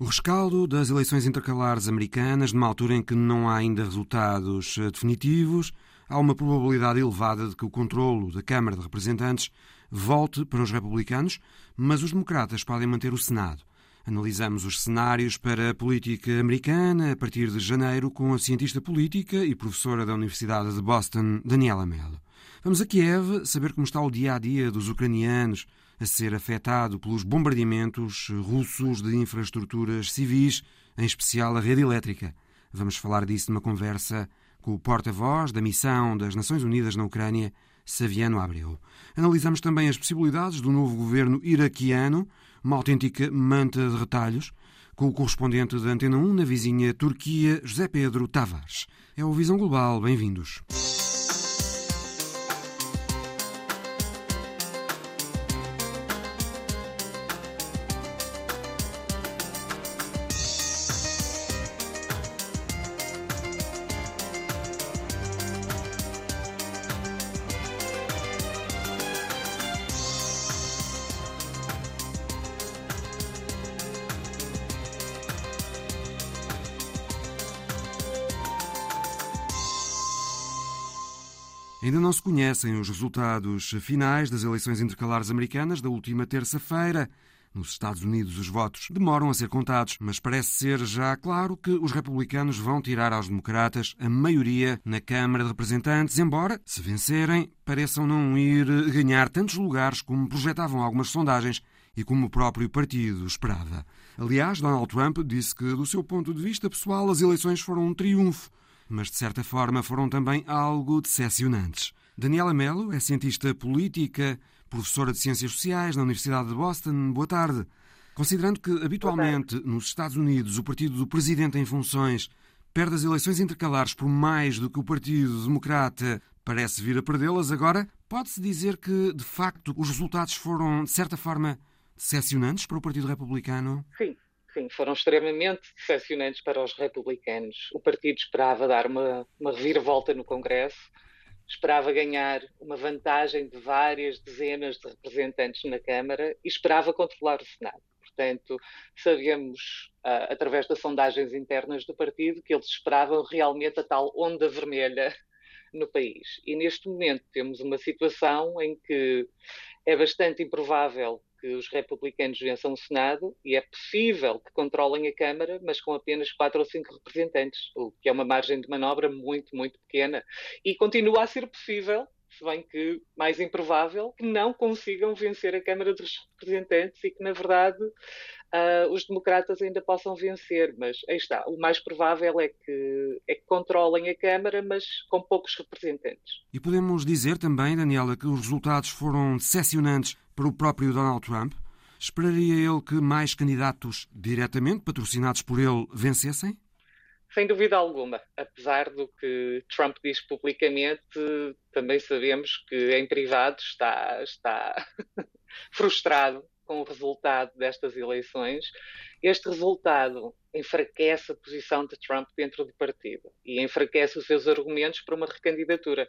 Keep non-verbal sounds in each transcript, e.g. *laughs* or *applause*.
O rescaldo das eleições intercalares americanas, numa altura em que não há ainda resultados eh, definitivos, há uma probabilidade elevada de que o controlo da Câmara de Representantes volte para os republicanos, mas os democratas podem manter o Senado. Analisamos os cenários para a política americana a partir de janeiro com a cientista política e professora da Universidade de Boston, Daniela Mello. Vamos a Kiev saber como está o dia a dia dos ucranianos a ser afetado pelos bombardeamentos russos de infraestruturas civis, em especial a rede elétrica. Vamos falar disso numa conversa com o porta-voz da missão das Nações Unidas na Ucrânia, Saviano Abreu. Analisamos também as possibilidades do novo governo iraquiano, uma autêntica manta de retalhos, com o correspondente da Antena 1 na vizinha Turquia, José Pedro Tavares. É o Visão Global. Bem-vindos. Ainda não se conhecem os resultados finais das eleições intercalares americanas da última terça-feira. Nos Estados Unidos, os votos demoram a ser contados, mas parece ser já claro que os republicanos vão tirar aos democratas a maioria na Câmara de Representantes, embora, se vencerem, pareçam não ir ganhar tantos lugares como projetavam algumas sondagens e como o próprio partido esperava. Aliás, Donald Trump disse que, do seu ponto de vista pessoal, as eleições foram um triunfo mas de certa forma foram também algo decepcionantes. Daniela Mello é cientista política, professora de Ciências Sociais na Universidade de Boston. Boa tarde. Considerando que, habitualmente, nos Estados Unidos, o partido do presidente em funções perde as eleições intercalares por mais do que o Partido Democrata parece vir a perdê-las, agora pode-se dizer que, de facto, os resultados foram, de certa forma, decepcionantes para o Partido Republicano? Sim, sim, foram extremamente decepcionantes para os republicanos. O partido esperava dar uma, uma reviravolta no Congresso, esperava ganhar uma vantagem de várias dezenas de representantes na Câmara e esperava controlar o Senado. Portanto, sabemos, uh, através das sondagens internas do partido, que eles esperavam realmente a tal onda vermelha no país. E neste momento temos uma situação em que é bastante improvável que os republicanos vençam o Senado e é possível que controlem a Câmara, mas com apenas quatro ou cinco representantes, o que é uma margem de manobra muito, muito pequena. E continua a ser possível, se bem que mais improvável, que não consigam vencer a Câmara dos Representantes e que, na verdade, uh, os democratas ainda possam vencer. Mas aí está, o mais provável é que, é que controlem a Câmara, mas com poucos representantes. E podemos dizer também, Daniela, que os resultados foram decepcionantes para o próprio Donald Trump? Esperaria ele que mais candidatos diretamente patrocinados por ele vencessem? Sem dúvida alguma. Apesar do que Trump diz publicamente, também sabemos que em privado está, está *laughs* frustrado com o resultado destas eleições. Este resultado enfraquece a posição de Trump dentro do partido e enfraquece os seus argumentos para uma recandidatura.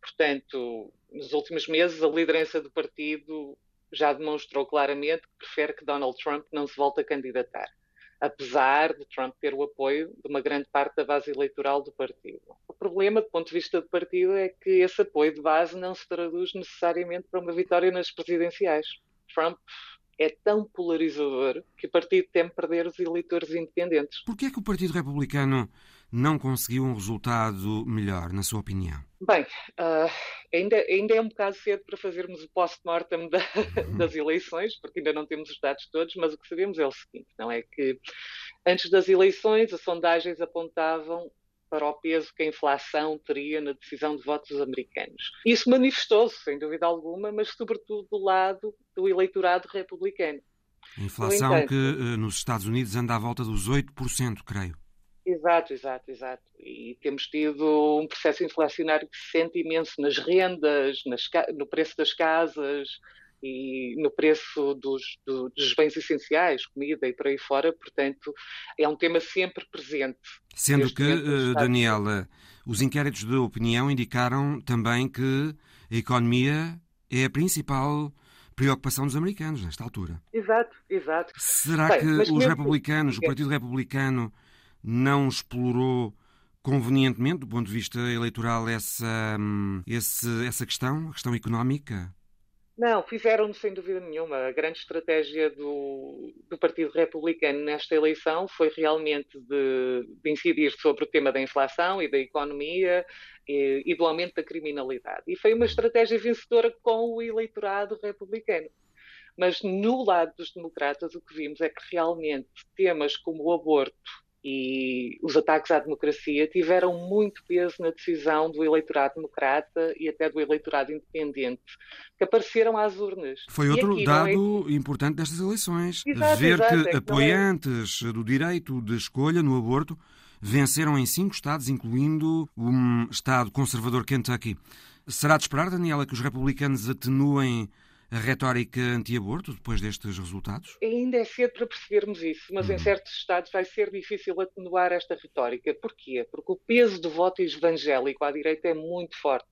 Portanto, nos últimos meses, a liderança do partido já demonstrou claramente que prefere que Donald Trump não se volte a candidatar, apesar de Trump ter o apoio de uma grande parte da base eleitoral do partido. O problema, do ponto de vista do partido, é que esse apoio de base não se traduz necessariamente para uma vitória nas presidenciais. Trump é tão polarizador que o partido teme perder os eleitores independentes. Por que é que o Partido Republicano não conseguiu um resultado melhor, na sua opinião? Bem, uh, ainda, ainda é um bocado cedo para fazermos o post-mortem da, uhum. das eleições, porque ainda não temos os dados todos, mas o que sabemos é o seguinte, não é que antes das eleições as sondagens apontavam para o peso que a inflação teria na decisão de votos dos americanos. Isso manifestou-se, sem dúvida alguma, mas sobretudo do lado do eleitorado republicano. A inflação entanto, que uh, nos Estados Unidos anda à volta dos 8%, creio. Exato, exato, exato. E temos tido um processo inflacionário que se sente imenso nas rendas, nas, no preço das casas e no preço dos, do, dos bens essenciais, comida e por aí fora. Portanto, é um tema sempre presente. Sendo que, uh, Daniela, os inquéritos de opinião indicaram também que a economia é a principal preocupação dos americanos nesta altura. Exato, exato. Será Bem, que os republicanos, o Partido Republicano, não explorou convenientemente, do ponto de vista eleitoral, essa, hum, esse, essa questão, a questão económica? Não, fizeram sem dúvida nenhuma. A grande estratégia do, do Partido Republicano nesta eleição foi realmente de, de, incidir sobre o tema da inflação e da economia e, e do aumento da criminalidade. E foi uma estratégia vencedora com o eleitorado republicano. Mas no lado dos democratas, o que vimos é que realmente temas como o aborto e os ataques à democracia tiveram muito peso na decisão do eleitorado democrata e até do eleitorado independente, que apareceram às urnas. Foi outro dado é... importante destas eleições. Exato, Ver exato, que é apoiantes é... do direito de escolha no aborto venceram em cinco estados, incluindo um estado conservador Kentucky. Será de esperar, Daniela, que os republicanos atenuem a retórica anti-aborto depois destes resultados? Ainda é cedo para percebermos isso, mas em uhum. certos estados vai ser difícil atenuar esta retórica. Porquê? Porque o peso do voto evangélico à direita é muito forte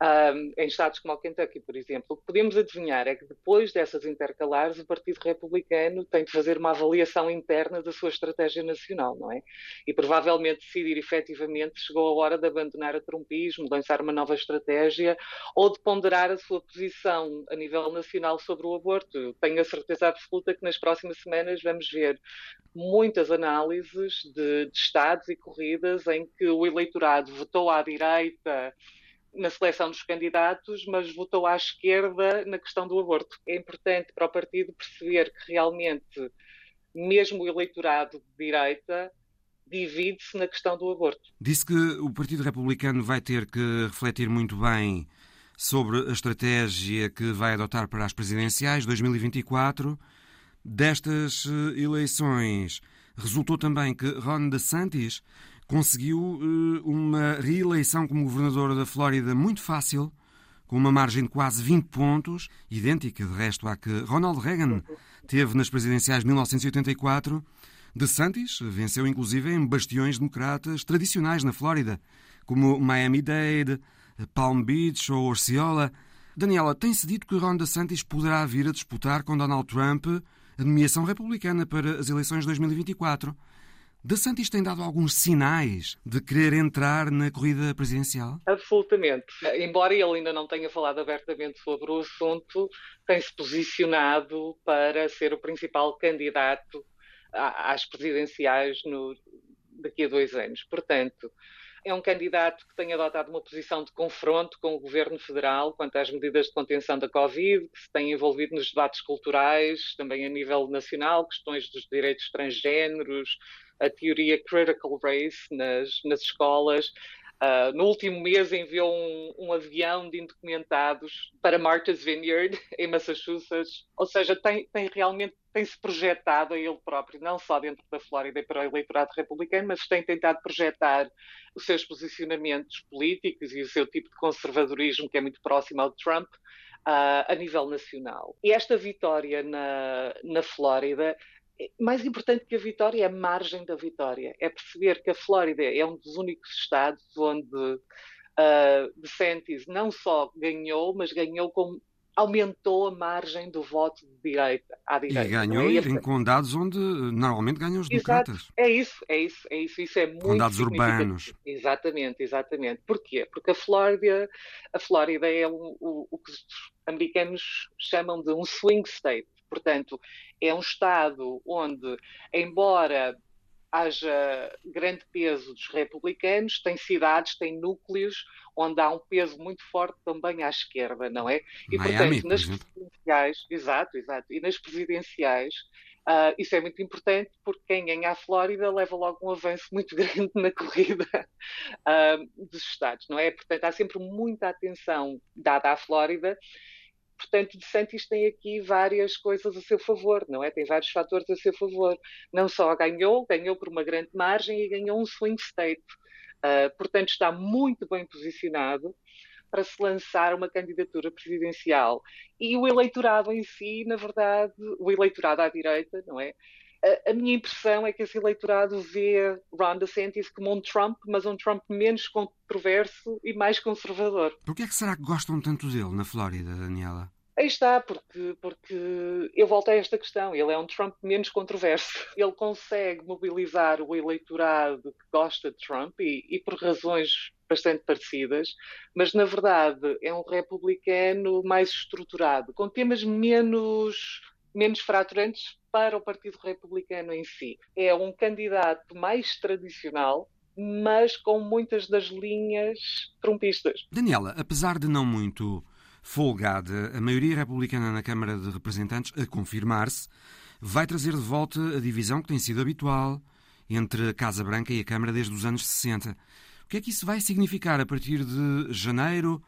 um, em estados como o Kentucky, por exemplo. O que podemos adivinhar é que depois dessas intercalares, o Partido Republicano tem de fazer uma avaliação interna da sua estratégia nacional, não é? E provavelmente decidir efetivamente chegou a hora de abandonar o trumpismo, lançar uma nova estratégia ou de ponderar a sua posição a nível nacional sobre o aborto. Tenho a certeza absoluta que nas próximas semanas vamos ver muitas análises de, de estados e corridas em que o eleitorado votou à direita na seleção dos candidatos, mas votou à esquerda na questão do aborto. É importante para o partido perceber que realmente, mesmo o eleitorado de direita, divide-se na questão do aborto. Disse que o Partido Republicano vai ter que refletir muito bem sobre a estratégia que vai adotar para as presidenciais 2024. Destas eh, eleições, resultou também que Ron DeSantis conseguiu uh, uma reeleição como governador da Flórida muito fácil, com uma margem de quase 20 pontos, idêntica de resto à que Ronald Reagan teve nas presidenciais de 1984. DeSantis venceu inclusive em bastiões democratas tradicionais na Flórida, como Miami-Dade, Palm Beach ou Osceola. Daniela, tem-se dito que Ron DeSantis poderá vir a disputar com Donald Trump a nomeação republicana para as eleições de 2024. De Santis tem dado alguns sinais de querer entrar na corrida presidencial? Absolutamente. Embora ele ainda não tenha falado abertamente sobre o assunto, tem-se posicionado para ser o principal candidato às presidenciais no, daqui a dois anos. Portanto, é um candidato que tem adotado uma posição de confronto com o governo federal quanto às medidas de contenção da Covid, que se tem envolvido nos debates culturais, também a nível nacional, questões dos direitos transgêneros, a teoria critical race nas, nas escolas. Uh, no último mês enviou um, um, avião de indocumentados para Martha's Vineyard, *laughs* em Massachusetts. Ou seja, tem, tem realmente tem-se projetado a ele próprio, não só dentro da Flórida e para o eleitorado republicano, mas tem tentado projetar os seus posicionamentos políticos e o seu tipo de conservadorismo, que é muito próximo ao de Trump, uh, a nível nacional. E esta vitória na, na Flórida mais importante que a vitória é a margem da vitória. É perceber que a Flórida é um dos únicos estados onde uh, DeSantis não só ganhou, mas ganhou com aumentou a margem do voto de direita à direita. E ganhou é? em condados onde normalmente ganham os democratas. Exato. É isso, é isso, é isso. Isso é muito Condados urbanos. Exatamente, exatamente. Porquê? Porque a Flórida, a Flórida é o, o, o que os americanos chamam de um swing state. Portanto, é um Estado onde, embora haja grande peso dos republicanos, tem cidades, tem núcleos onde há um peso muito forte também à esquerda, não é? E Miami, portanto, nas presidenciais, exato, exato, e nas presidenciais Uh, isso é muito importante porque quem ganha a Flórida leva logo um avanço muito *laughs* grande na corrida uh, dos Estados, não é? Portanto, há sempre muita atenção dada à Flórida Portanto, De Santis tem aqui várias coisas a seu favor, não é? Tem vários fatores a seu favor. Não só ganhou, ganhou por uma grande margem e ganhou um swing state. Uh, portanto, está muito bem posicionado para se lançar uma candidatura presidencial. E o eleitorado em si, na verdade, o eleitorado à direita, não é? A, minha impressão é que esse eleitorado vê Ron DeSantis como um Trump, mas um Trump menos controverso e mais conservador. Por que é que será que gostam tanto dele na Flórida, Daniela? Aí está, porque, porque eu volto a esta questão. Ele é um Trump menos controverso. *laughs* Ele consegue mobilizar o eleitorado que gosta de Trump e, e por razões bastante parecidas, mas na verdade é um republicano mais estruturado, com temas menos menos fraturantes para o Partido Republicano em si. É um candidato mais tradicional, mas com muitas das linhas trumpistas. Daniela, apesar de não muito folgada, a maioria republicana na Câmara de Representantes, a confirmar-se, vai trazer de volta a divisão que tem sido habitual entre a Casa Branca e a Câmara desde os anos 60. O que é que isso vai significar a partir de janeiro?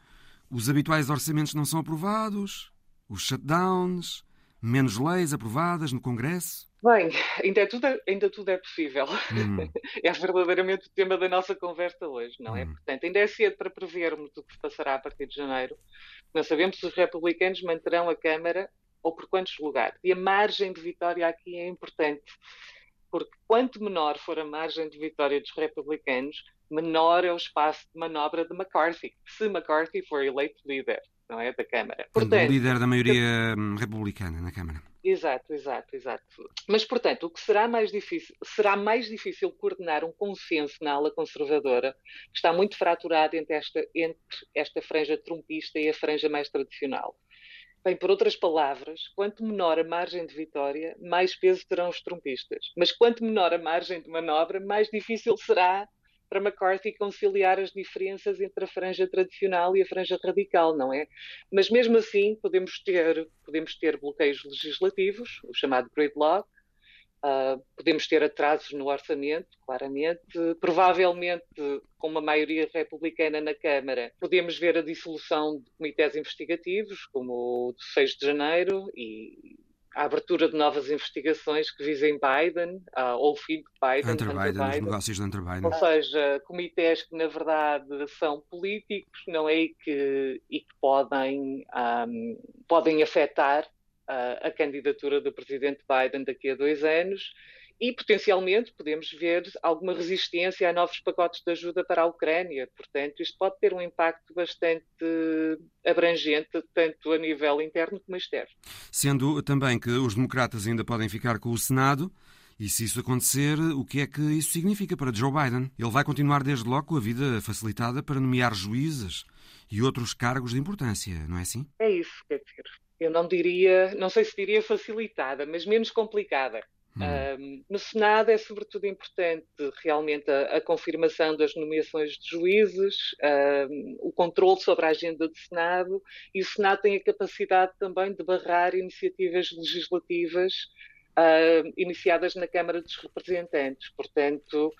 Os habituais orçamentos não são aprovados? Os shutdowns? Menos leis aprovadas no Congresso? Bem, ainda, é tudo, ainda tudo é possível. Hum. *laughs* É verdadeiramente o tema da nossa conversa hoje, não é? Hum. Portanto, ainda é cedo para prevermos o que se passará a partir de janeiro. Não sabemos se os republicanos manterão a Câmara ou por quantos lugares. E a margem de vitória aqui é importante, porque quanto menor for a margem de vitória dos republicanos, menor é o espaço de manobra de McCarthy, se McCarthy for eleito líder não é? Da Câmara. Portanto, o líder da maioria hum, republicana na Câmara. Exato, exato, exato. Mas, portanto, o que será mais difícil? Será mais difícil coordenar um consenso na ala conservadora, que está muito fraturado entre esta, entre esta franja trumpista e a franja mais tradicional. Bem, por outras palavras, quanto menor a margem de vitória, mais peso terão os trumpistas. Mas quanto menor a margem de manobra, mais difícil será para McCarthy conciliar as diferenças entre a franja tradicional e a franja radical, não é? Mas mesmo assim podemos ter, podemos ter bloqueios legislativos, o chamado gridlock, uh, podemos ter atrasos no orçamento, claramente, provavelmente com uma maioria republicana na Câmara, podemos ver a dissolução de comitês investigativos, como o de 6 de janeiro, e a abertura de novas investigações que visem Biden, uh, ou o filho de Biden, Hunter, Hunter Biden, Biden, os negócios de Hunter Biden. Ou seja, comitês que na verdade são políticos, não é? E que, e que podem, um, podem afetar uh, a candidatura do presidente Biden daqui a dois anos e potencialmente podemos ver alguma resistência a novos pacotes de ajuda para a Ucrânia. Portanto, isto pode ter um impacto bastante abrangente, tanto a nível interno como externo. Sendo também que os democratas ainda podem ficar com o Senado. E se isso acontecer, o que é que isso significa para Joe Biden? Ele vai continuar desde logo com a vida facilitada para nomear juízes e outros cargos de importância, não é assim? É isso, quer dizer. Eu não diria, não sei se diria facilitada, mas menos complicada. Hum. Um, no Senado é sobretudo importante realmente a, a confirmação das nomeações de juízes, um, o controle sobre a agenda do Senado e o Senado tem a capacidade também de barrar iniciativas legislativas uh, iniciadas na Câmara dos Representantes. Portanto,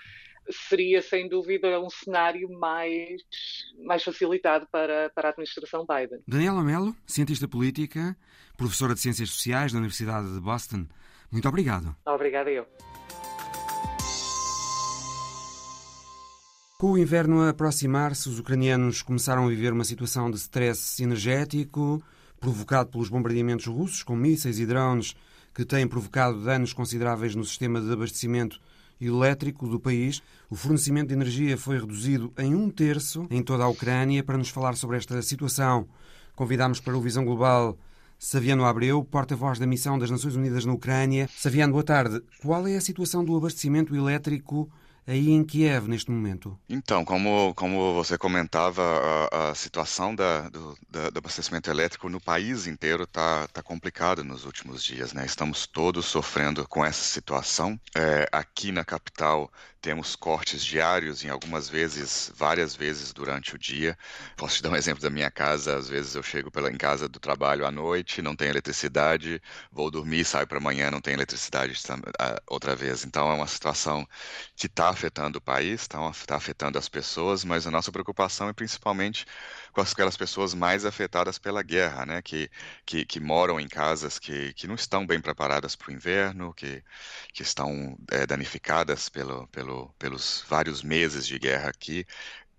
seria sem dúvida um cenário mais, mais facilitado para, para a administração Biden. Daniela Mello, cientista política, professora de Ciências Sociais da Universidade de Boston. Muito obrigado. Obrigada eu. Com o inverno a aproximar-se, os ucranianos começaram a viver uma situação de stress energético provocado pelos bombardeamentos russos com mísseis e drones que têm provocado danos consideráveis no sistema de abastecimento elétrico do país. O fornecimento de energia foi reduzido em um terço em toda a Ucrânia. Para nos falar sobre esta situação, convidamos para o Visão Global Saviano Abreu, porta-voz da Missão das Nações Unidas na Ucrânia. Saviano, boa tarde. Qual é a situação do abastecimento elétrico aí em Kiev neste momento? Então, como, como você comentava, a, a situação da, do, da, do, abastecimento elétrico no país inteiro está tá complicada nos últimos dias. Né? Estamos todos sofrendo com essa situação. É, aqui na capital temos cortes diários, em algumas vezes, várias vezes durante o dia. Posso te dar um exemplo da minha casa. Às vezes eu chego pela, em casa do trabalho à noite, não tem eletricidade, vou dormir, saio para amanhã, não tem eletricidade outra vez. Então é uma situação que está afetando o país, está tá afetando as pessoas, mas a nossa preocupação é principalmente com aquelas pessoas mais afetadas pela guerra, né? Que, que, que moram em casas que, que não estão bem preparadas para o inverno, que, que estão é, danificadas pelo, pelo, pelos vários meses de guerra aqui.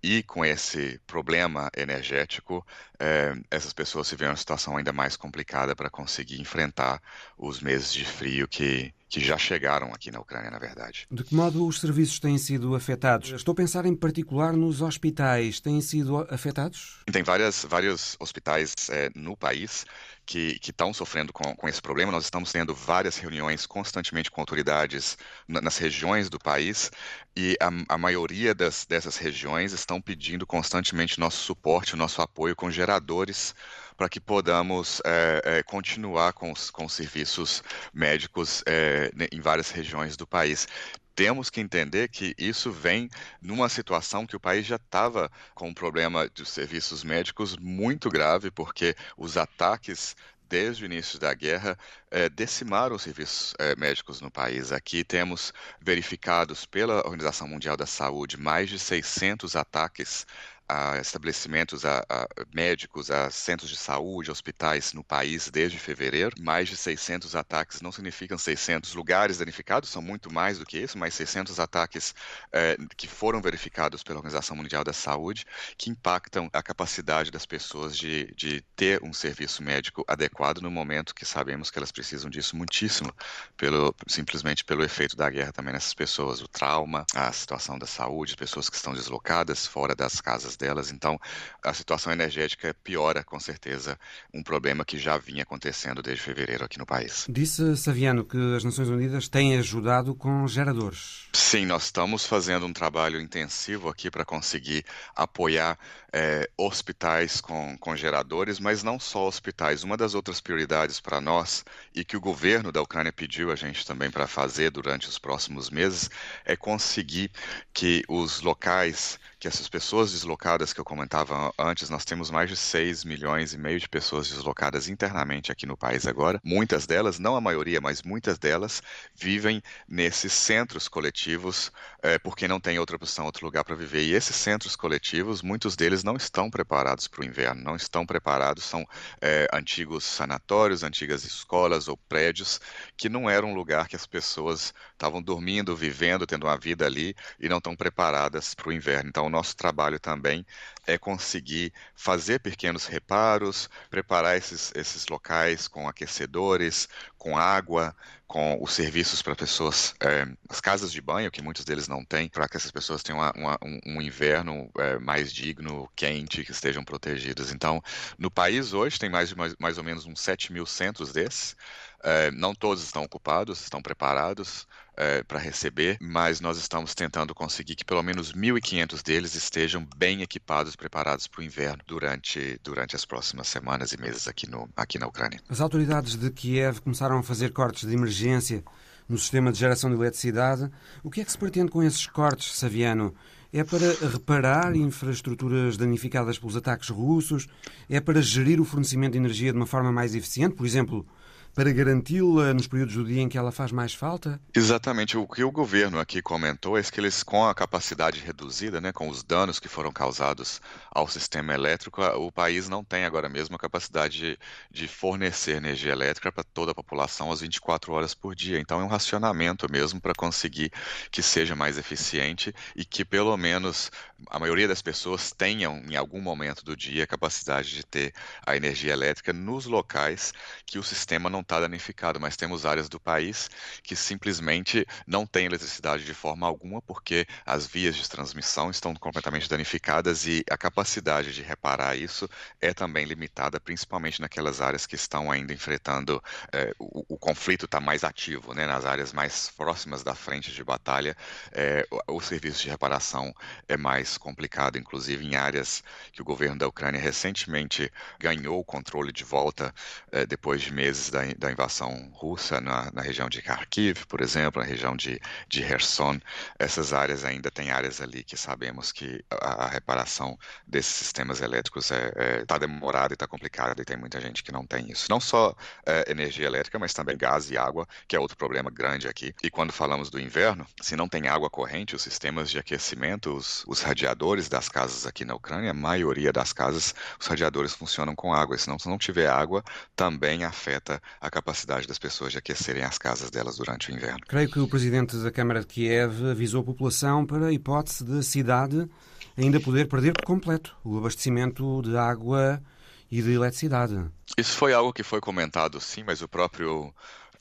E com esse problema energético, é, essas pessoas se veem em uma situação ainda mais complicada para conseguir enfrentar os meses de frio que, que já chegaram aqui na Ucrânia, na verdade. De que modo os serviços têm sido afetados? Estou a pensar em particular nos hospitais. Têm sido afetados? Tem várias, vários hospitais é, no país que estão sofrendo com, com, esse problema. Nós estamos tendo várias reuniões constantemente com autoridades na, nas regiões do país e a, a maioria das, dessas regiões estão pedindo constantemente nosso suporte, nosso apoio com geradores para que podamos é, é, continuar com os, com os serviços médicos é, em várias regiões do país temos que entender que isso vem numa situação que o país já estava com um problema de serviços médicos muito grave, porque os ataques desde o início da guerra, é, decimaram os serviços é, médicos no país. Aqui temos verificados pela Organização Mundial da Saúde mais de 600 ataques a estabelecimentos a, a, médicos, a centros de saúde, hospitais no país desde fevereiro. Mais de 600 ataques não significam 600 lugares danificados, são muito mais do que isso, mas 600 ataques é, que foram verificados pela Organização Mundial da Saúde, que impactam a capacidade das pessoas de, de ter um serviço médico adequado no momento que sabemos que elas precisam disso muitíssimo, pelo, simplesmente pelo efeito da guerra também nessas pessoas, o trauma, a situação da saúde, pessoas que estão deslocadas fora das casas delas. Então, a situação energética piora, com certeza, um problema que já vinha acontecendo desde fevereiro aqui no país. Disse Saviano que as Nações Unidas têm ajudado com geradores. Sim, nós estamos fazendo um trabalho intensivo aqui para conseguir apoiar é, hospitais com, com geradores, mas não só hospitais. Uma das outras prioridades para nós e que o governo da Ucrânia pediu a gente também para fazer durante os próximos meses é conseguir que os locais que essas pessoas deslocadas que eu comentava antes, nós temos mais de 6 milhões e meio de pessoas deslocadas internamente aqui no país agora. Muitas delas, não a maioria, mas muitas delas, vivem nesses centros coletivos é, porque não tem outra opção, outro lugar para viver. E esses centros coletivos, muitos deles não estão preparados para o inverno, não estão preparados, são é, antigos sanatórios, antigas escolas ou prédios que não eram um lugar que as pessoas estavam dormindo, vivendo, tendo uma vida ali e não estão preparadas para o inverno. Então, nosso trabalho também é conseguir fazer pequenos reparos, preparar esses, esses locais com aquecedores, com água, com os serviços para pessoas, é, as casas de banho, que muitos deles não têm, para que essas pessoas tenham uma, uma, um, um, inverno é, mais digno, quente, que estejam protegidas. Então, no país hoje tem mais, mais, mais ou menos uns 7 mil centros desses. É, não todos estão ocupados, estão preparados é, para receber, mas nós estamos tentando conseguir que pelo menos 1.500 deles estejam bem equipados, preparados para o inverno durante, durante as próximas semanas e meses aqui, no, aqui na Ucrânia. As autoridades de Kiev começaram a fazer cortes de emergência no sistema de geração de eletricidade. O que é que se pretende com esses cortes, Saviano? É para reparar infraestruturas danificadas pelos ataques russos? É para gerir o fornecimento de energia de uma forma mais eficiente? Por exemplo, para garanti-la nos períodos do dia em que ela faz mais falta? Exatamente. O que o governo aqui comentou é que eles, com a capacidade reduzida, né, com os danos que foram causados ao sistema elétrico, o país não tem agora mesmo a capacidade de, de fornecer energia elétrica para toda a população às 24 horas por dia. Então é um racionamento mesmo para conseguir que seja mais eficiente e que pelo menos a maioria das pessoas tenham em algum momento do dia a capacidade de ter a energia elétrica nos locais que o sistema não está danificado, mas temos áreas do país que simplesmente não têm eletricidade de forma alguma porque as vias de transmissão estão completamente danificadas e a capacidade de reparar isso é também limitada, principalmente naquelas áreas que estão ainda enfrentando é, o, o, conflito está mais ativo, né? nas áreas mais próximas da frente de batalha, é, o, o serviço de reparação é mais complicado, inclusive em áreas que o governo da Ucrânia recentemente ganhou o controle de volta é, depois de meses da, da invasão russa na, na, região de Kharkiv, por exemplo, na região de, de Kherson. Essas áreas ainda tem áreas ali que sabemos que a, a reparação desses sistemas elétricos está é, é, tá demorada e está complicada e tem muita gente que não tem isso. Não só é, energia elétrica, mas também gás e água, que é outro problema grande aqui. E quando falamos do inverno, se não tem água corrente, os sistemas de aquecimento, os, os radiadores das casas aqui na Ucrânia, a maioria das casas, os radiadores funcionam com água. Senão, se não tiver água, também afeta a capacidade das pessoas de aquecerem as casas delas durante o inverno. Creio que o presidente da Câmara de Kiev avisou a população para a hipótese da cidade ainda poder perder por completo o abastecimento de água e de eletricidade. Isso foi algo que foi comentado, sim, mas o próprio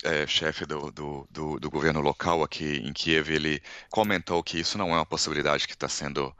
é, chefe do, do, do, do governo local aqui em Kiev, ele comentou que isso não é uma possibilidade que está sendo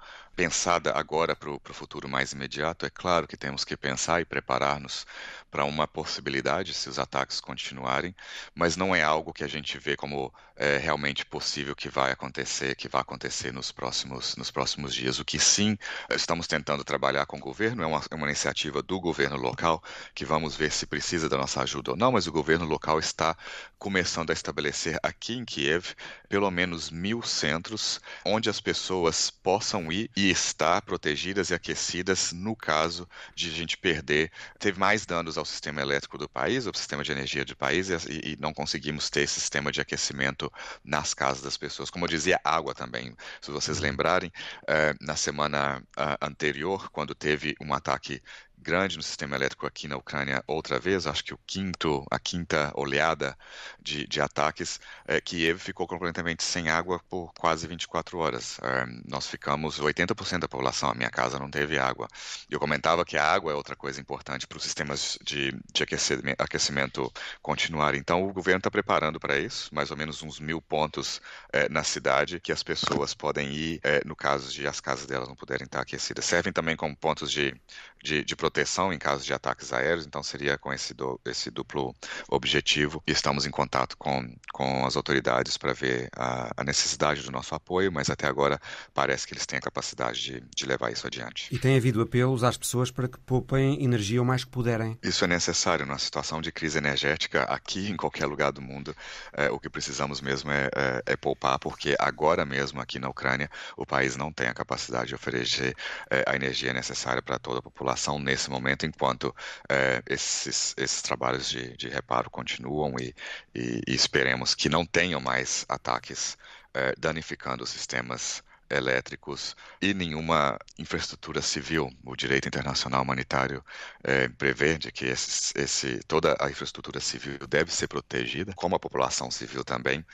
pensada agora para o futuro mais imediato, é claro que temos que pensar e preparar-nos para uma possibilidade se os ataques continuarem, mas não é algo que a gente vê como é, realmente possível que vai acontecer, que vai acontecer nos próximos, nos próximos dias. O que sim estamos tentando trabalhar com o governo é uma, é uma iniciativa do governo local que vamos ver se precisa da nossa ajuda ou não, mas o governo local está começando a estabelecer aqui em Kiev pelo menos mil centros onde as pessoas possam ir e estar protegidas e aquecidas no caso de a gente perder, teve mais danos ao sistema elétrico do país, ao sistema de energia do país, e, e não conseguimos ter esse sistema de aquecimento nas casas das pessoas. Como eu dizia, água também. Se vocês uhum. lembrarem, eh, na semana uh, anterior, quando teve um ataque grande no sistema elétrico aqui na Ucrânia outra vez, acho que o quinto, a quinta oleada de, de ataques, é, Kiev ficou completamente sem água por quase 24 horas. É, nós ficamos, 80% da população, a minha casa não teve água. Eu comentava que a água é outra coisa importante para os sistemas de, de aquecimento, aquecimento continuar. Então, o governo está preparando para isso, mais ou menos uns mil pontos é, na cidade que as pessoas podem ir, é, no caso de as casas delas não puderem estar aquecidas. Servem também como pontos de, de, de proteção proteção em caso de ataques aéreos, então seria com esse, do, esse duplo objetivo. Estamos em contato com, com as autoridades para ver a, a, necessidade do nosso apoio, mas até agora parece que eles têm a capacidade de, de levar isso adiante. E tem havido apelos às pessoas para que poupem energia o mais que puderem? Isso é necessário numa situação de crise energética aqui em qualquer lugar do mundo. É, o que precisamos mesmo é, é, é, poupar, porque agora mesmo aqui na Ucrânia o país não tem a capacidade de oferecer é, a energia necessária para toda a população nesse nesse momento, enquanto é, esses, esses trabalhos de, de reparo continuam e, e, e, esperemos que não tenham mais ataques é, danificando os sistemas elétricos e nenhuma infraestrutura civil. O direito internacional humanitário é, prevê que esse, esse, toda a infraestrutura civil deve ser protegida, como a população civil também,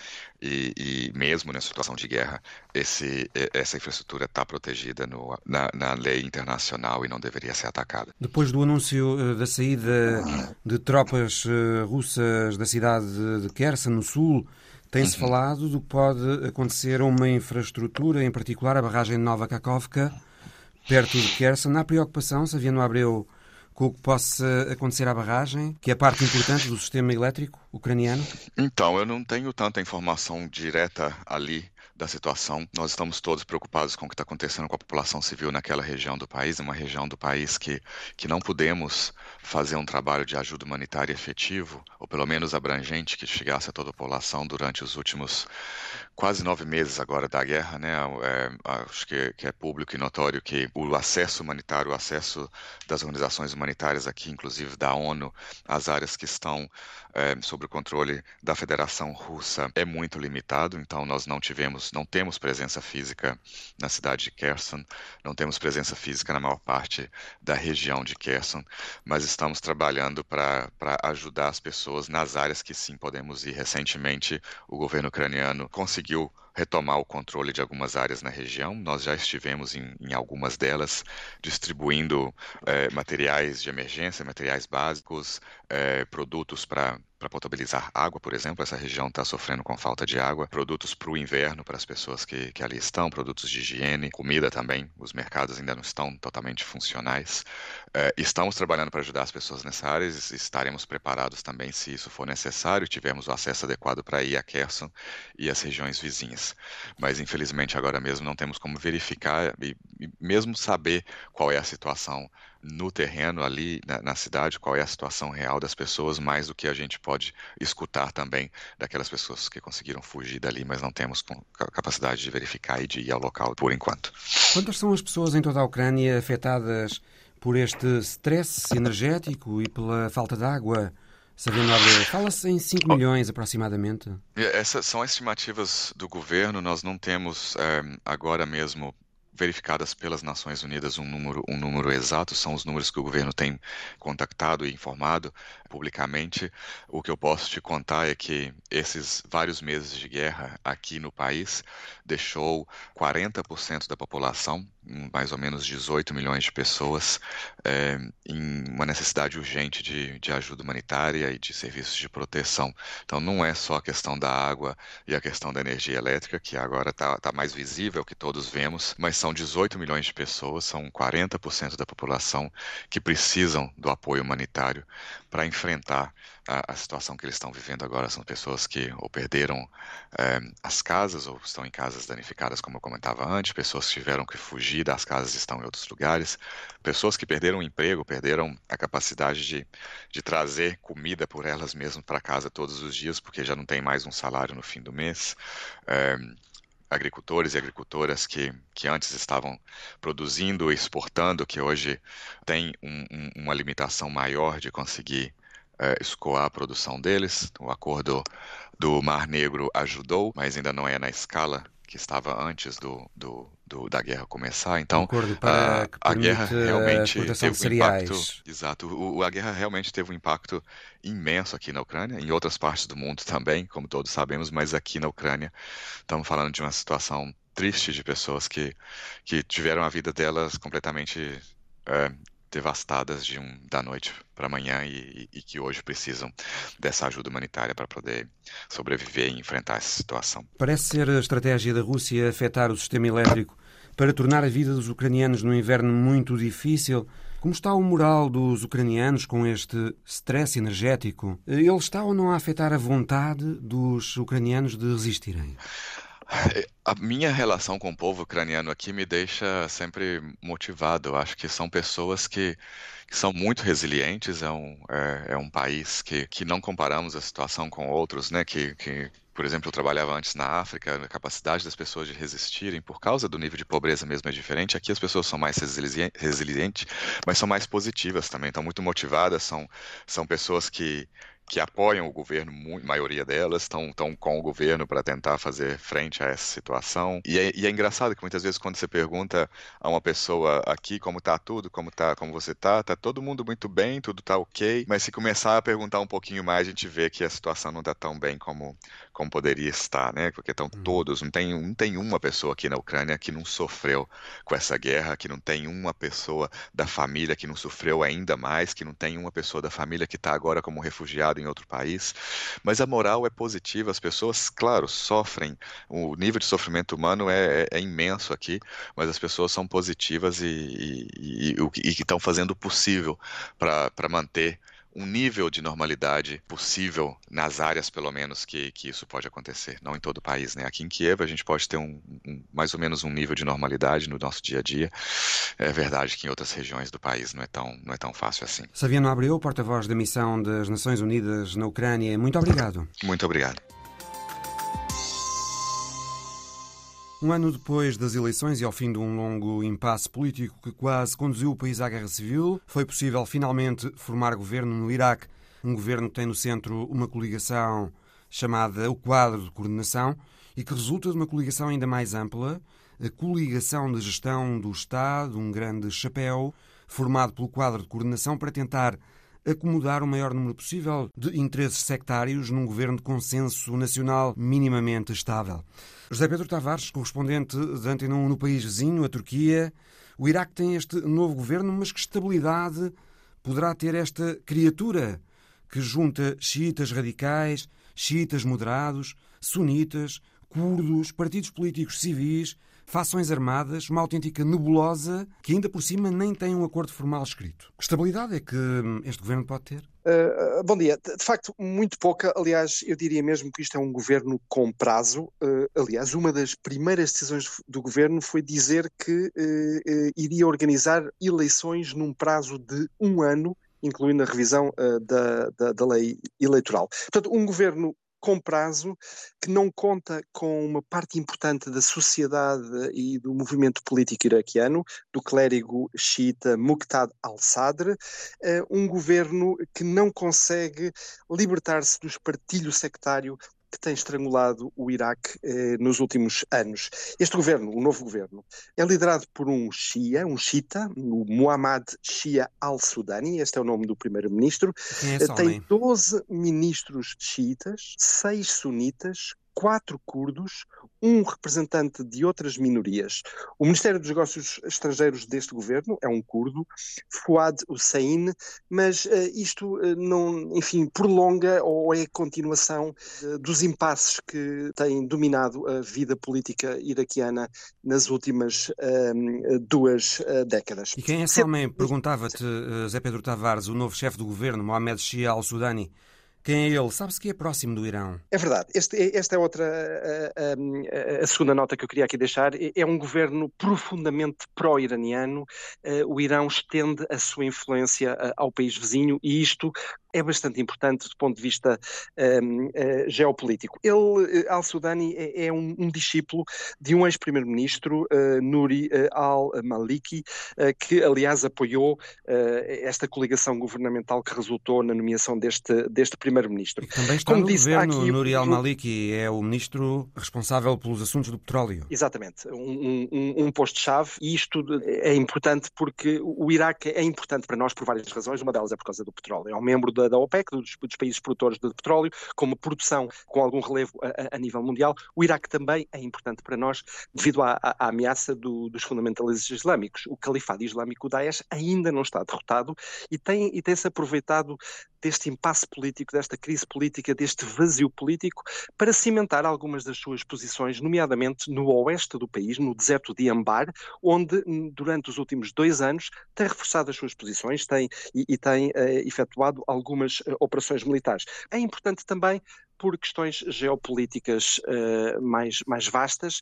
e, e mesmo na situação de guerra, esse, essa infraestrutura está protegida no, na, na, lei internacional e não deveria ser atacada. Depois do anúncio eh, da saída de tropas eh, russas da cidade de Kherson, no sul, tem-se uhum. falado do que pode acontecer a uma infraestrutura, em particular a barragem de Nova Kakovka, perto de Kherson. Há preocupação, Saviano Abreu, com o que possa acontecer à barragem, que é parte importante do sistema elétrico ucraniano? Então, eu não tenho tanta informação direta ali da situação. Nós estamos todos preocupados com o que está acontecendo com a população civil naquela região do país, uma região do país que, que não podemos fazer um trabalho de ajuda humanitária efetivo, ou pelo menos abrangente, que chegasse a toda a população durante os últimos quase nove meses agora da guerra, né? É, acho que, que, é público e notório que o acesso humanitário, o acesso das organizações humanitárias aqui, inclusive da ONU, às áreas que estão é, sob o controle da Federação Russa, é muito limitado. Então, nós não tivemos, não temos presença física na cidade de Kherson, não temos presença física na maior parte da região de Kherson, mas estamos trabalhando para ajudar as pessoas nas áreas que sim podemos ir. Recentemente, o governo ucraniano conseguiu conseguiu retomar o controle de algumas áreas na região. Nós já estivemos em, em algumas delas distribuindo é, materiais de emergência, materiais básicos, é, produtos para para potabilizar água, por exemplo. Essa região está sofrendo com falta de água. Produtos para o inverno, para as pessoas que, que ali estão, produtos de higiene, comida também. Os mercados ainda não estão totalmente funcionais. É, estamos trabalhando para ajudar as pessoas nessa área e estaremos preparados também se isso for necessário e tivermos o acesso adequado para ir a Kherson e as regiões vizinhas. Mas, infelizmente, agora mesmo não temos como verificar e, e mesmo saber qual é a situação no terreno ali na, na, cidade, qual é a situação real das pessoas, mais do que a gente pode escutar também daquelas pessoas que conseguiram fugir dali, mas não temos capacidade de verificar e de ir ao local por enquanto. Quantas são as pessoas em toda a Ucrânia afetadas por este stress energético e pela falta de água? Sabendo fala-se em 5 milhões aproximadamente. Essas são estimativas do governo, nós não temos é, agora mesmo verificadas pelas Nações Unidas um número, um número exato, são os números que o governo tem contactado e informado publicamente. O que eu posso te contar é que esses vários meses de guerra aqui no país deixou 40% da população, mais ou menos 18 milhões de pessoas, é, em uma necessidade urgente de, de ajuda humanitária e de serviços de proteção. Então, não é só a questão da água e a questão da energia elétrica, que agora está tá mais visível, que todos vemos, mas são 18 milhões de pessoas, são 40% da população que precisam do apoio humanitário para enfrentar a, a, situação que eles estão vivendo agora. São pessoas que ou perderam é, as casas ou estão em casas danificadas, como eu comentava antes, pessoas que tiveram que fugir das casas e estão em outros lugares, pessoas que perderam o emprego, perderam a capacidade de, de trazer comida por elas mesmas para casa todos os dias, porque já não tem mais um salário no fim do mês. É, agricultores e agricultoras que, que antes estavam produzindo e exportando, que hoje têm um, um, uma limitação maior de conseguir é, escoar a produção deles. O acordo do Mar Negro ajudou, mas ainda não é na escala que estava antes do, do, do da guerra começar. Então, a, a guerra realmente teve um impacto. Exato. O, a guerra realmente teve um impacto imenso aqui na Ucrânia, em outras partes do mundo também, como todos sabemos, mas aqui na Ucrânia estamos falando de uma situação triste de pessoas que, que tiveram a vida delas completamente é, devastadas de um, da noite para amanhã e, e, que hoje precisam dessa ajuda humanitária para poder sobreviver e enfrentar essa situação. Parece ser a estratégia da Rússia afetar o sistema elétrico para tornar a vida dos ucranianos no inverno muito difícil. Como está o moral dos ucranianos com este stress energético? Ele está ou não a afetar a vontade dos ucranianos de resistirem? A minha relação com o povo ucraniano aqui me deixa sempre motivado. Eu acho que são pessoas que, que são muito resilientes. É um, é, é, um país que, que não comparamos a situação com outros, né? Que, que, por exemplo, eu trabalhava antes na África, a capacidade das pessoas de resistirem, por causa do nível de pobreza mesmo é diferente. Aqui as pessoas são mais resilientes, mas são mais positivas também, estão muito motivadas, são, são pessoas que que apoiam o governo, a maioria delas estão, estão com o governo para tentar fazer frente a essa situação. E é, e é, engraçado que muitas vezes quando você pergunta a uma pessoa aqui como está tudo, como tá, como você está, tá todo mundo muito bem, tudo está ok, mas se começar a perguntar um pouquinho mais, a gente vê que a situação não está tão bem como, como poderia estar, né? Porque estão uhum. todos, não tem, não tem uma pessoa aqui na Ucrânia que não sofreu com essa guerra, que não tem uma pessoa da família que não sofreu ainda mais, que não tem uma pessoa da família que está agora como refugiado em outro país, mas a moral é positiva. As pessoas, claro, sofrem. O nível de sofrimento humano é, é, é imenso aqui, mas as pessoas são positivas e, e, e, e estão fazendo o possível para manter um nível de normalidade possível nas áreas, pelo menos, que, que isso pode acontecer. Não em todo o país, né? Aqui em Kiev a gente pode ter um, um, mais ou menos um nível de normalidade no nosso dia a dia. É verdade que em outras regiões do país não é tão, não é tão fácil assim. Saviano Abreu, porta-voz da missão das Nações Unidas na Ucrânia, muito obrigado. Muito obrigado. Um ano depois das eleições e ao fim de um longo impasse político que quase conduziu o país à guerra civil, foi possível finalmente formar governo no Iraque. Um governo que tem no centro uma coligação chamada o Quadro de Coordenação e que resulta de uma coligação ainda mais ampla, a Coligação de Gestão do Estado, um grande chapéu, formado pelo Quadro de Coordenação para tentar acomodar o maior número possível de interesses sectários num governo de consenso nacional minimamente estável. José Pedro Tavares, correspondente de Antena 1 no país vizinho, a Turquia. O Iraque tem este novo governo, mas que estabilidade poderá ter esta criatura que junta xiitas radicais, xiitas moderados, sunitas, curdos, partidos políticos civis fações armadas, uma autêntica nebulosa que ainda por cima nem tem um acordo formal escrito. Que estabilidade é que hum, este governo pode ter? Uh, bom dia. De facto, muito pouca. Aliás, eu diria mesmo que isto é um governo com prazo. Uh, aliás, uma das primeiras decisões do governo foi dizer que uh, iria organizar eleições num prazo de um ano, incluindo a revisão da, da, da lei eleitoral. Portanto, um governo com prazo, que não conta com uma parte importante da sociedade e do movimento político iraquiano, do clérigo xiita Muqtada al-Sadr, uh, um governo que não consegue libertar-se do espartilho sectário que tem estrangulado o Iraque eh, nos últimos anos. Este governo, o novo governo, é liderado por um Shia, um Shita, o Muhammad Shia al-Sudani, este é o nome do primeiro-ministro. É tem 12 ministros xiitas, 6 sunitas, quatro curdos, um representante de outras minorias. O Ministério dos Negócios Estrangeiros deste governo é um curdo, Fuad Hussein, mas uh, isto uh, não, enfim, prolonga ou é continuação uh, dos impasses que têm dominado a vida política iraquiana nas últimas ehm, duas décadas. E quem é esse homem? Perguntava-te, Zé Pedro Tavares, o novo chefe do governo, Mohamed Shia al-Sudani. Quem é ele? Sabe-se que é próximo do Irão. É verdade. Este, esta é outra, a, a, a, segunda nota que eu queria aqui deixar. É um governo profundamente pró-iraniano. Eh, o Irão estende a sua influência eh, ao país vizinho e isto é bastante importante do ponto de vista um, uh, eh, geopolítico. Ele, uh, Al-Sudani, é, é um, um, discípulo de um ex-primeiro-ministro, uh, Nuri al-Maliki, que, aliás, apoiou esta coligação governamental que resultou na nomeação deste, deste primeiro-ministro. Também está Como no disse, governo, aqui, Nuri al-Maliki é o ministro responsável pelos assuntos do petróleo. Exatamente, um, um, um posto-chave, e isto é importante porque o Iraque é importante para nós por várias razões, uma delas é por causa do petróleo. É um membro da, da OPEC, dos, dos, países produtores de petróleo, como produção com algum relevo a, a, nível mundial. O Iraque também é importante para nós devido à, à, à ameaça do, dos fundamentalistas islâmicos. O califado islâmico, Daesh, ainda não está derrotado e tem, e tem-se aproveitado deste impasse político, desta crise política, deste vazio político, para cimentar algumas das suas posições, nomeadamente no oeste do país, no deserto de Ambar, onde durante os últimos dois anos tem reforçado as suas posições tem, e, e tem uh, efetuado uh, operações militares. É importante também por questões geopolíticas uh, mais, mais vastas.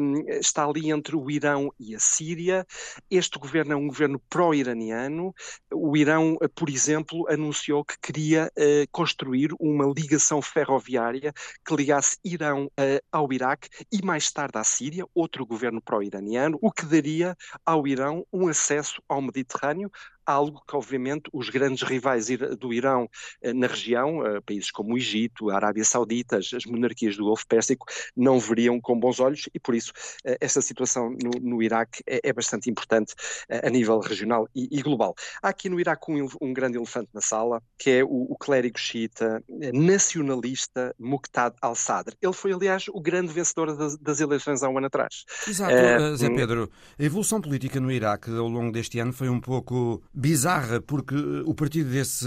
Um, está ali entre o Irão e a Síria. Este governo é um governo pró-iraniano. O Irão, por exemplo, anunciou que queria uh, construir uma ligação ferroviária que ligasse Irão uh, ao Iraque e mais tarde à Síria, outro governo pró-iraniano, o que daria ao Irão um acesso ao Mediterrâneo, algo que, obviamente, os grandes rivais do Irão eh, na região, eh, países como o Egito, a Arábia Saudita, as monarquias do Golfo Pérsico, não veriam com bons olhos e, por isso, eh, esta situação no, no Iraque é, é, bastante importante a nível regional e, e, global. Há aqui no Iraque um, um, grande elefante na sala, que é o, o clérigo xiita nacionalista Muqtada al-Sadr. Ele foi, aliás, o grande vencedor das, das, eleições há um ano atrás. Exato, uh, Zé hum. Pedro. A evolução política no Iraque ao longo deste ano foi um pouco bizarra, porque o partido desse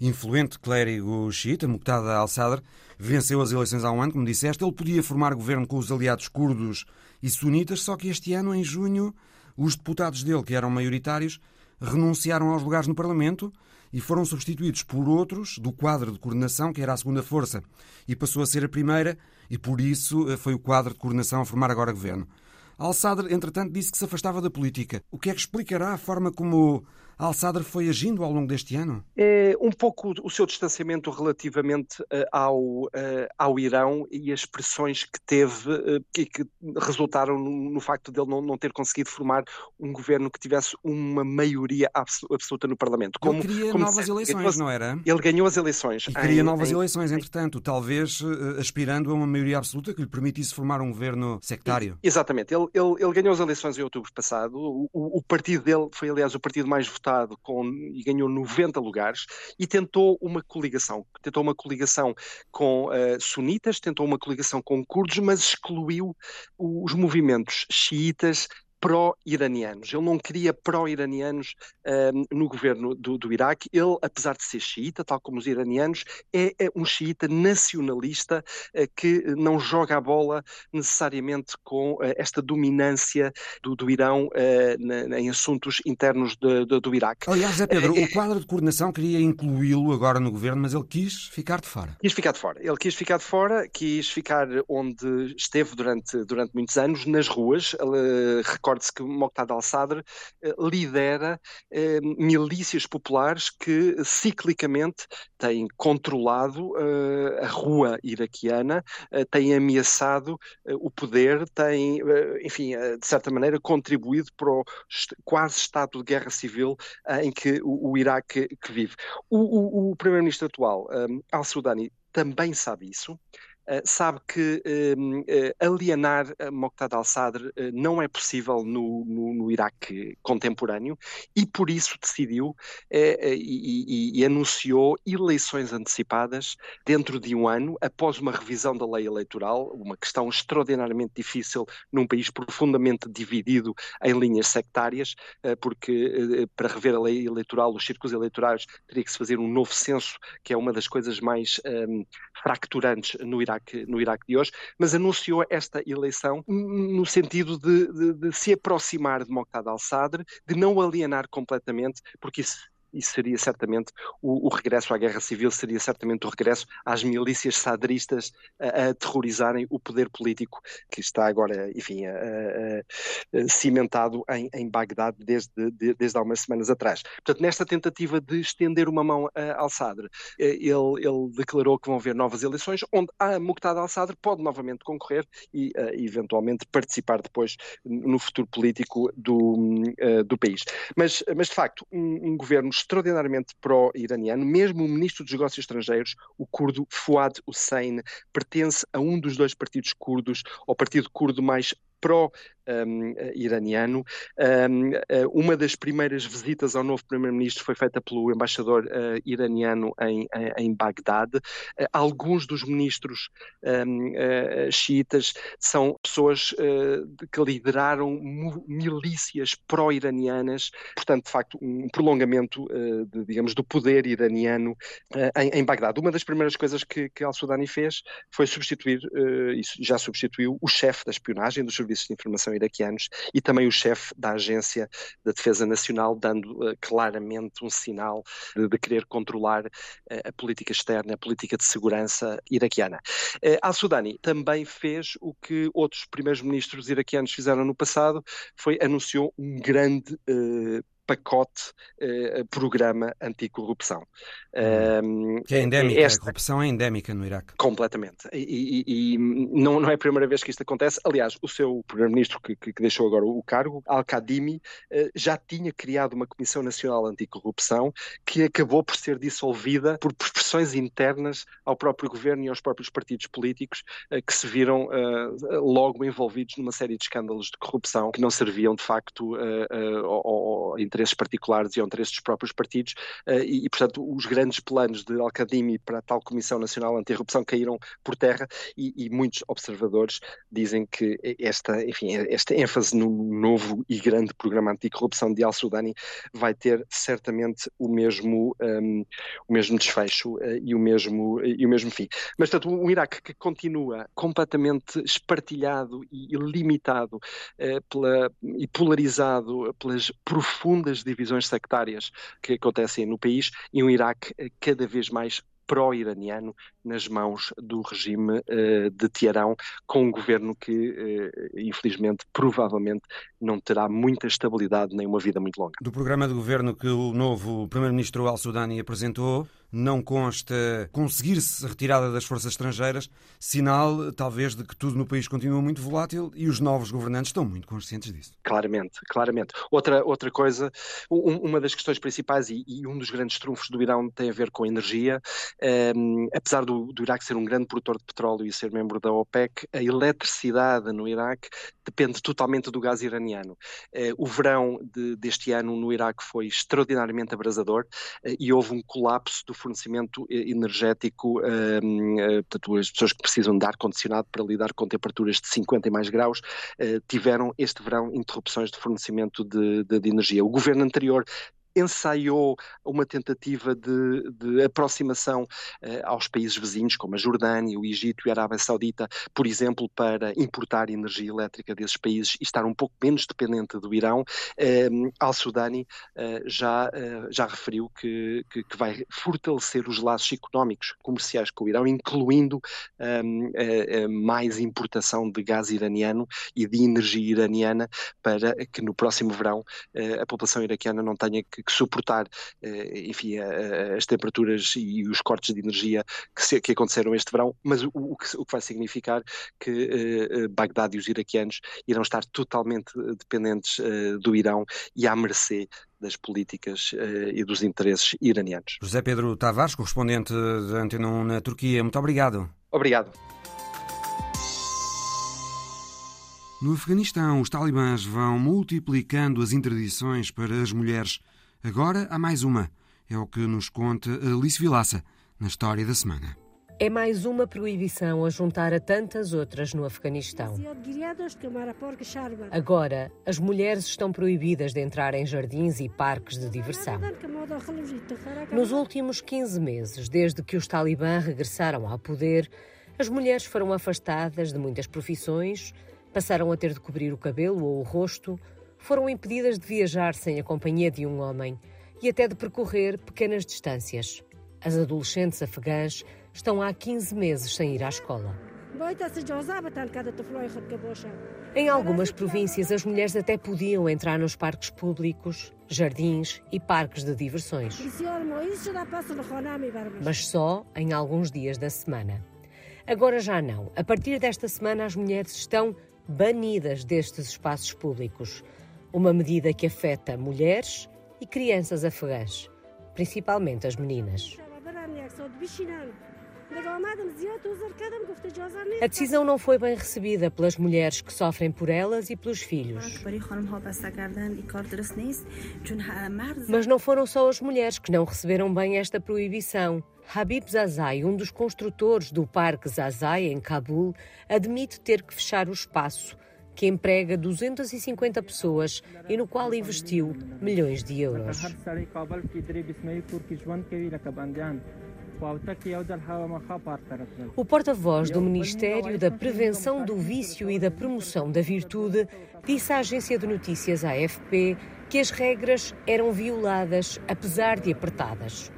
influente clérigo xiita, Muqtada al-Sadr, venceu as eleições há um ano, como disseste. Ele podia formar governo com os aliados curdos e sunitas, só que este ano, em junho, os deputados dele, que eram maioritários, renunciaram aos lugares no Parlamento e foram substituídos por outros do quadro de coordenação, que era a segunda força, e passou a ser a primeira, e por isso foi o quadro de coordenação a formar agora governo. Al-Sadr, entretanto, disse que se afastava da política. O que é que explicará a forma como Al-Sadr foi agindo ao longo deste ano? É um pouco o seu distanciamento relativamente uh, ao, uh, ao Irão e as pressões que teve e que resultaram no, facto de ele não, não, ter conseguido formar um governo que tivesse uma maioria absoluta no Parlamento. Como, ele queria como novas disse, eleições, não era? Ele ganhou as eleições. E queria em, novas em... eleições, entretanto, talvez aspirando a uma maioria absoluta que lhe permitisse formar um governo sectário. Exatamente. Ele, ele, ele ganhou as eleições em outubro passado. O, o, o partido dele foi, aliás, o partido mais votado votado com, e ganhou 90 lugares e tentou uma coligação. Tentou uma coligação com uh, sunitas, tentou uma coligação com curdos, mas excluiu os movimentos xiitas, pró-iranianos. Ele não queria pró-iranianos uh, no governo do, do, Iraque. Ele, apesar de ser xiita, tal como os iranianos, é, é um xiita nacionalista uh, que não joga a bola necessariamente com uh, esta dominância do, do Irão eh, na, em assuntos internos de, de, do Iraque. Aliás, é Pedro, o quadro de coordenação queria incluí-lo agora no governo, mas ele quis ficar de fora. Quis ficar de fora. Ele quis ficar de fora, quis ficar onde esteve durante, durante muitos anos, nas ruas. Ele, Recorde-se que Moqtada al-Sadr eh, lidera eh, milícias populares que ciclicamente têm controlado eh, a rua iraquiana, eh, têm ameaçado eh, o poder, têm, eh, enfim, de certa maneira contribuído para o quase estado de guerra civil em que o, o Iraque que vive. O, o, o primeiro-ministro atual, al-Sudani, também sabe isso sabe que alienar Moqtada al-Sadr não é possível no, no, no, Iraque contemporâneo e por isso decidiu e, e, e anunciou eleições antecipadas dentro de um ano, após uma revisão da lei eleitoral, uma questão extraordinariamente difícil num país profundamente dividido em linhas sectárias, porque para rever a lei eleitoral, os círculos eleitorais, teria que se fazer um novo censo, que é uma das coisas mais um, fracturantes no Iraque, no Iraque de hoje, mas anunciou esta eleição no sentido de, de, de se aproximar de Moqtada al-Sadr, de não alienar completamente, porque isso isso seria certamente o, o, regresso à guerra civil, seria certamente o regresso às milícias sadristas a, a aterrorizarem o poder político que está agora, enfim, a, a, cimentado em, em desde, de, desde há umas semanas atrás. Portanto, nesta tentativa de estender uma mão ao Sadr, eh, ele, ele, declarou que vão haver novas eleições, onde a Muqtada al-Sadr pode novamente concorrer e, uh, eventualmente, participar depois no futuro político do, uh, do país. Mas, mas, de facto, um, um governo extraordinariamente pró-iraniano, mesmo o ministro dos Negócios Estrangeiros, o curdo Fuad Hussein, pertence a um dos dois partidos curdos, ao partido curdo mais pró-iraniano. Um, um, uma das primeiras visitas ao novo primeiro-ministro foi feita pelo embaixador uh, iraniano em, em, em Bagdade. Uh, alguns dos ministros um, uh, xiitas são pessoas que lideraram milícias pró-iranianas, portanto, de facto, um prolongamento, de, digamos, do poder iraniano em, em, Bagdade. Uma das primeiras coisas que, que Al-Sudani fez foi substituir, e já substituiu, o chefe da espionagem dos serviços de informação iraquianos e também o chefe da Agência da Defesa Nacional, dando uh, claramente um sinal de, de querer controlar uh, a política externa, a política de segurança iraquiana. Uh, Al-Sudani também fez o que outros primeiros ministros iraquianos fizeram no passado, foi anunciou um grande pacote uh, programa anticorrupção. Um, que é endémica, esta... a corrupção é endémica no Iraque. Completamente. E, e, e, não, não é a primeira vez que isto acontece. Aliás, o seu primeiro-ministro que, que, deixou agora o cargo, Al-Kadimi, uh, já tinha criado uma Comissão Nacional Anticorrupção que acabou por ser dissolvida por pressões internas ao próprio governo e aos próprios partidos políticos uh, que se viram logo envolvidos numa série de escândalos de corrupção que não serviam de facto ao, ao interesses particulares e ao interesse dos próprios partidos, uh, e, e, portanto, os grandes planos de Al-Kadhimi para a tal Comissão Nacional Antirrupção caíram por terra, e, e, muitos observadores dizem que esta, enfim, esta ênfase no novo e grande programa anticorrupção de Al-Sudani vai ter certamente o mesmo, um, ehm, o mesmo desfecho uh, e, o mesmo, e o mesmo fim. Mas, portanto, um Iraque que continua completamente espartilhado e limitado uh, pela, e polarizado pelas profundas das divisões sectárias que acontecem no país e um Iraque cada vez mais pró-iraniano nas mãos do regime uh, de Teherão, com um governo que, uh, infelizmente, provavelmente não terá muita estabilidade nem uma vida muito longa. Do programa de governo que o novo primeiro-ministro al-Sudani apresentou, não consta conseguir-se retirada das forças estrangeiras, sinal talvez de que tudo no país continua muito volátil e os novos governantes estão muito conscientes disso. Claramente, claramente. Outra, outra coisa, um, uma das questões principais e, e, um dos grandes trunfos do Irão tem a ver com a energia. Um, apesar do, do Iraque ser um grande produtor de petróleo e ser membro da OPEC, a eletricidade no Iraque depende totalmente do gás iraniano. Uh, o verão de, deste ano no Iraque foi extraordinariamente abrasador uh, e houve um colapso do fornecimento energético, um, eh, portanto, as pessoas que precisam de ar-condicionado para lidar com temperaturas de 50 e mais graus, tiveram este verão interrupções de fornecimento de, de, de energia. O governo anterior ensaiou uma tentativa de, de aproximação uh, aos países vizinhos, como a Jordânia, o Egito e a Arábia Saudita, por exemplo, para importar energia elétrica desses países e estar um pouco menos dependente do Irão. Uh, Al-Sudani uh, já, já referiu que, que, que, vai fortalecer os laços económicos, comerciais com o Irão, incluindo um, mais importação de gás iraniano e de energia iraniana para que no próximo verão a população iraquiana não tenha que que suportar, eh, enfim, as temperaturas e os cortes de energia que, se, que aconteceram este verão, mas o, o, que, o, que, vai significar que uh, Bagdad e os iraquianos irão estar totalmente dependentes uh, do Irão e à mercê das políticas uh, e dos interesses iranianos. José Pedro Tavares, correspondente da Antena 1 na Turquia, muito obrigado. Obrigado. No Afeganistão, os talibãs vão multiplicando as interdições para as mulheres. Agora há mais uma. É o que nos conta Alice Vilaça na história da semana. É mais uma proibição a juntar a tantas outras no Afeganistão. Agora, as mulheres estão proibidas de entrar em jardins e parques de diversão. Nos últimos 15 meses, desde que os talibã regressaram ao poder, as mulheres foram afastadas de muitas profissões, passaram a ter de cobrir o cabelo ou o rosto, foram impedidas de viajar sem a companhia de um homem e até de percorrer pequenas distâncias. As adolescentes afegãs estão há 15 meses sem ir à escola. Em algumas províncias, as mulheres até podiam entrar nos parques públicos, jardins e parques de diversões. Mas só em alguns dias da semana. Agora já não. A partir desta semana, as mulheres estão banidas destes espaços públicos. Uma medida que afeta mulheres e crianças afegãs, principalmente as meninas. A decisão não foi bem recebida pelas mulheres que sofrem por elas e pelos filhos. Mas não foram só as mulheres que não receberam bem esta proibição. Habib Zazai, um dos construtores do Parque Zazai em Cabul, admite ter que fechar o espaço, que emprega 250 pessoas e no qual investiu milhões de euros. O porta-voz do Ministério da Prevenção do Vício e da Promoção da Virtude disse à agência de notícias AFP que as regras eram violadas, apesar de apertadas.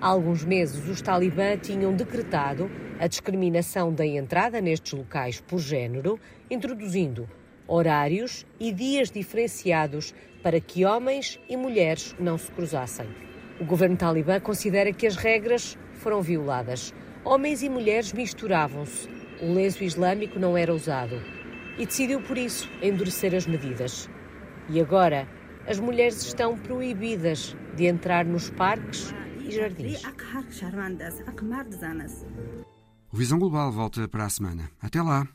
Há alguns meses, os talibã tinham decretado a discriminação da entrada nestes locais por género, introduzindo horários e dias diferenciados para que homens e mulheres não se cruzassem. O governo talibã considera que as regras foram violadas. Homens e mulheres misturavam-se. O lenço islâmico não era usado. E decidiu, por isso, endurecer as medidas. E agora, as mulheres estão proibidas de entrar nos parques e jardins. O Visão Global volta para a semana. Até lá!